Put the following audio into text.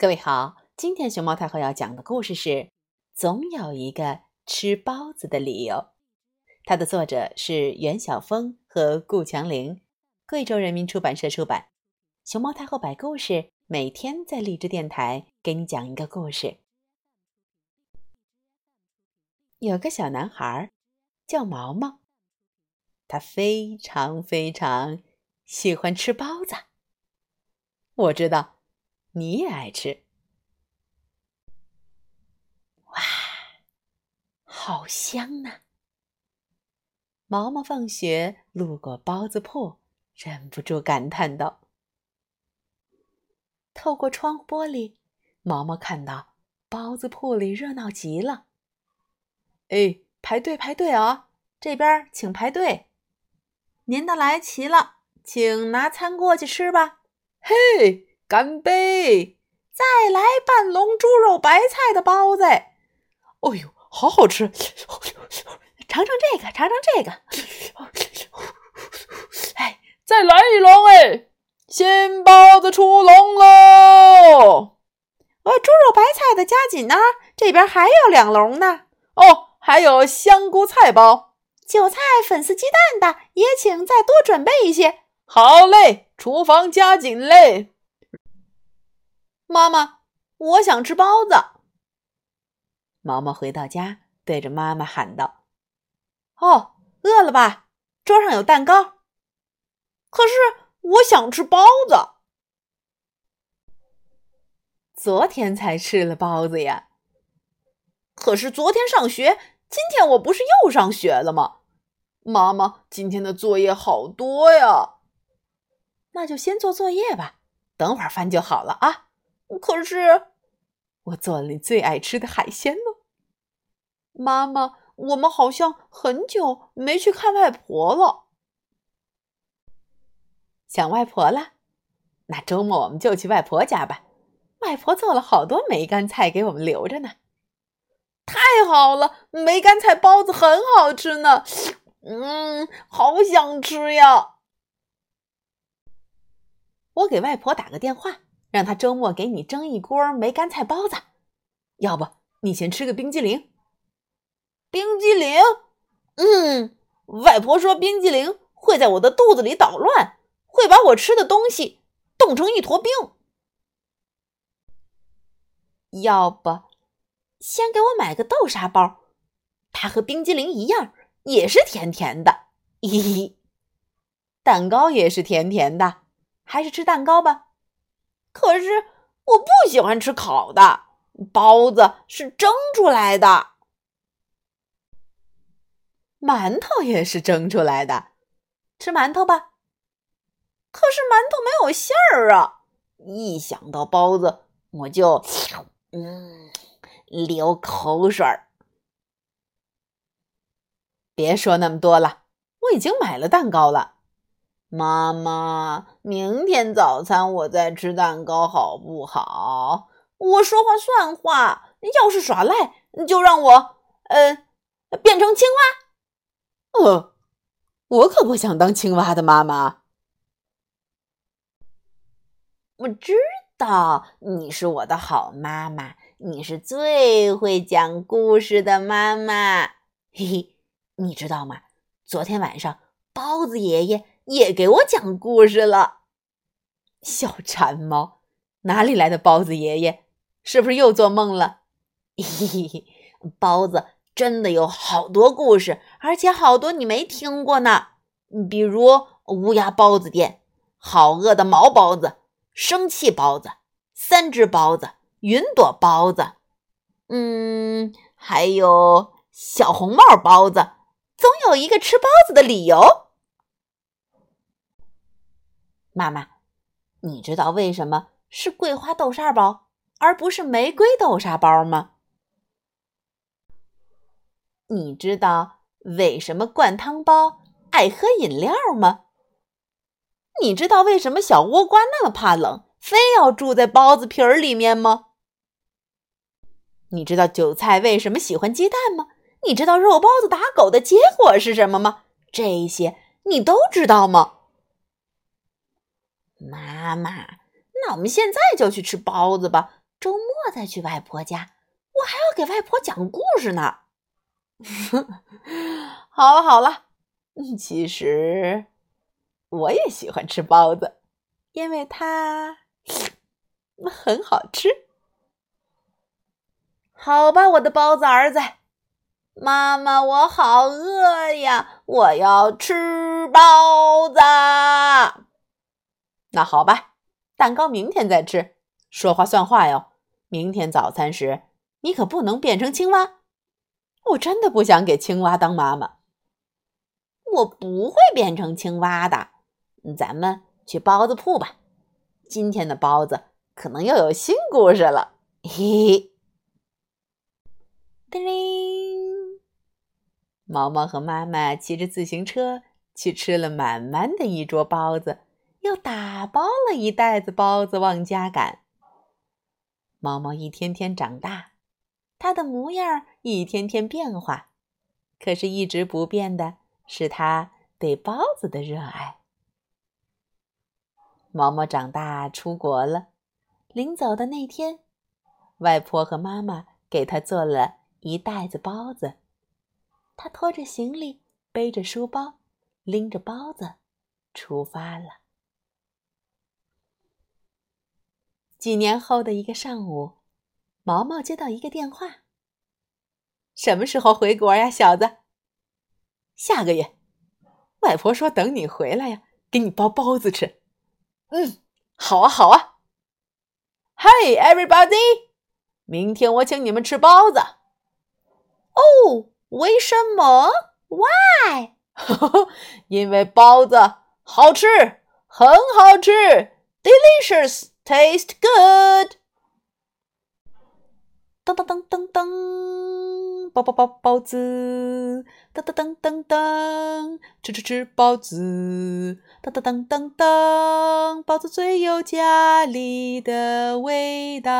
各位好，今天熊猫太后要讲的故事是《总有一个吃包子的理由》。它的作者是袁晓峰和顾强玲，贵州人民出版社出版。熊猫太后摆故事，每天在荔枝电台给你讲一个故事。有个小男孩叫毛毛，他非常非常喜欢吃包子。我知道。你也爱吃，哇，好香啊！毛毛放学路过包子铺，忍不住感叹道：“透过窗玻璃，毛毛看到包子铺里热闹极了。哎，排队排队啊！这边请排队。您的来齐了，请拿餐过去吃吧。嘿。”干杯！再来半笼猪肉白菜的包子。哎呦，好好吃！尝尝这个，尝尝这个。哎，再来一笼！哎，新包子出笼喽！呃，猪肉白菜的加紧呢，这边还有两笼呢。哦，还有香菇菜包、韭菜粉丝鸡蛋的，也请再多准备一些。好嘞，厨房加紧嘞。妈妈，我想吃包子。毛毛回到家，对着妈妈喊道：“哦，饿了吧？桌上有蛋糕。可是我想吃包子。昨天才吃了包子呀。可是昨天上学，今天我不是又上学了吗？妈妈，今天的作业好多呀。那就先做作业吧，等会儿翻就好了啊。”可是，我做了你最爱吃的海鲜呢。妈妈，我们好像很久没去看外婆了。想外婆了？那周末我们就去外婆家吧。外婆做了好多梅干菜给我们留着呢。太好了，梅干菜包子很好吃呢。嗯，好想吃呀。我给外婆打个电话。让他周末给你蒸一锅梅干菜包子，要不你先吃个冰激凌。冰激凌，嗯，外婆说冰激凌会在我的肚子里捣乱，会把我吃的东西冻成一坨冰。要不先给我买个豆沙包，它和冰激凌一样，也是甜甜的。嘿嘿，蛋糕也是甜甜的，还是吃蛋糕吧。可是我不喜欢吃烤的，包子是蒸出来的，馒头也是蒸出来的，吃馒头吧。可是馒头没有馅儿啊！一想到包子，我就嗯流口水儿。别说那么多了，我已经买了蛋糕了。妈妈，明天早餐我再吃蛋糕好不好？我说话算话，要是耍赖，就让我呃变成青蛙。呃，我可不想当青蛙的妈妈。我知道你是我的好妈妈，你是最会讲故事的妈妈。嘿嘿，你知道吗？昨天晚上包子爷爷。也给我讲故事了，小馋猫，哪里来的包子爷爷？是不是又做梦了？嘿嘿嘿，包子真的有好多故事，而且好多你没听过呢。比如乌鸦包子店、好饿的毛包子、生气包子、三只包子、云朵包子，嗯，还有小红帽包子，总有一个吃包子的理由。妈妈，你知道为什么是桂花豆沙包而不是玫瑰豆沙包吗？你知道为什么灌汤包爱喝饮料吗？你知道为什么小倭瓜那么怕冷，非要住在包子皮儿里面吗？你知道韭菜为什么喜欢鸡蛋吗？你知道肉包子打狗的结果是什么吗？这些你都知道吗？妈妈，那我们现在就去吃包子吧。周末再去外婆家，我还要给外婆讲故事呢。好了好了，其实我也喜欢吃包子，因为它很好吃。好吧，我的包子儿子，妈妈，我好饿呀，我要吃包子。那好吧，蛋糕明天再吃。说话算话哟！明天早餐时，你可不能变成青蛙。我真的不想给青蛙当妈妈。我不会变成青蛙的。咱们去包子铺吧。今天的包子可能又有新故事了。嘿嘿。叮铃！毛毛和妈妈骑着自行车去吃了满满的一桌包子，又打包了一袋子包子往家赶。毛毛一天天长大，他的模样一天天变化，可是，一直不变的是他对包子的热爱。毛毛长大出国了，临走的那天，外婆和妈妈给他做了一袋子包子，他拖着行李，背着书包，拎着包子，出发了。几年后的一个上午，毛毛接到一个电话：“什么时候回国呀，小子？”“下个月。”外婆说：“等你回来呀，给你包包子吃。”“嗯，好啊，好啊。”“Hey everybody，明天我请你们吃包子。”“哦，为什么？Why？” 因为包子好吃，很好吃，delicious。Taste good！噔噔噔噔噔，包包包包子！噔噔噔噔噔，吃吃吃包子！噔噔噔噔噔，包子最有家里的味道。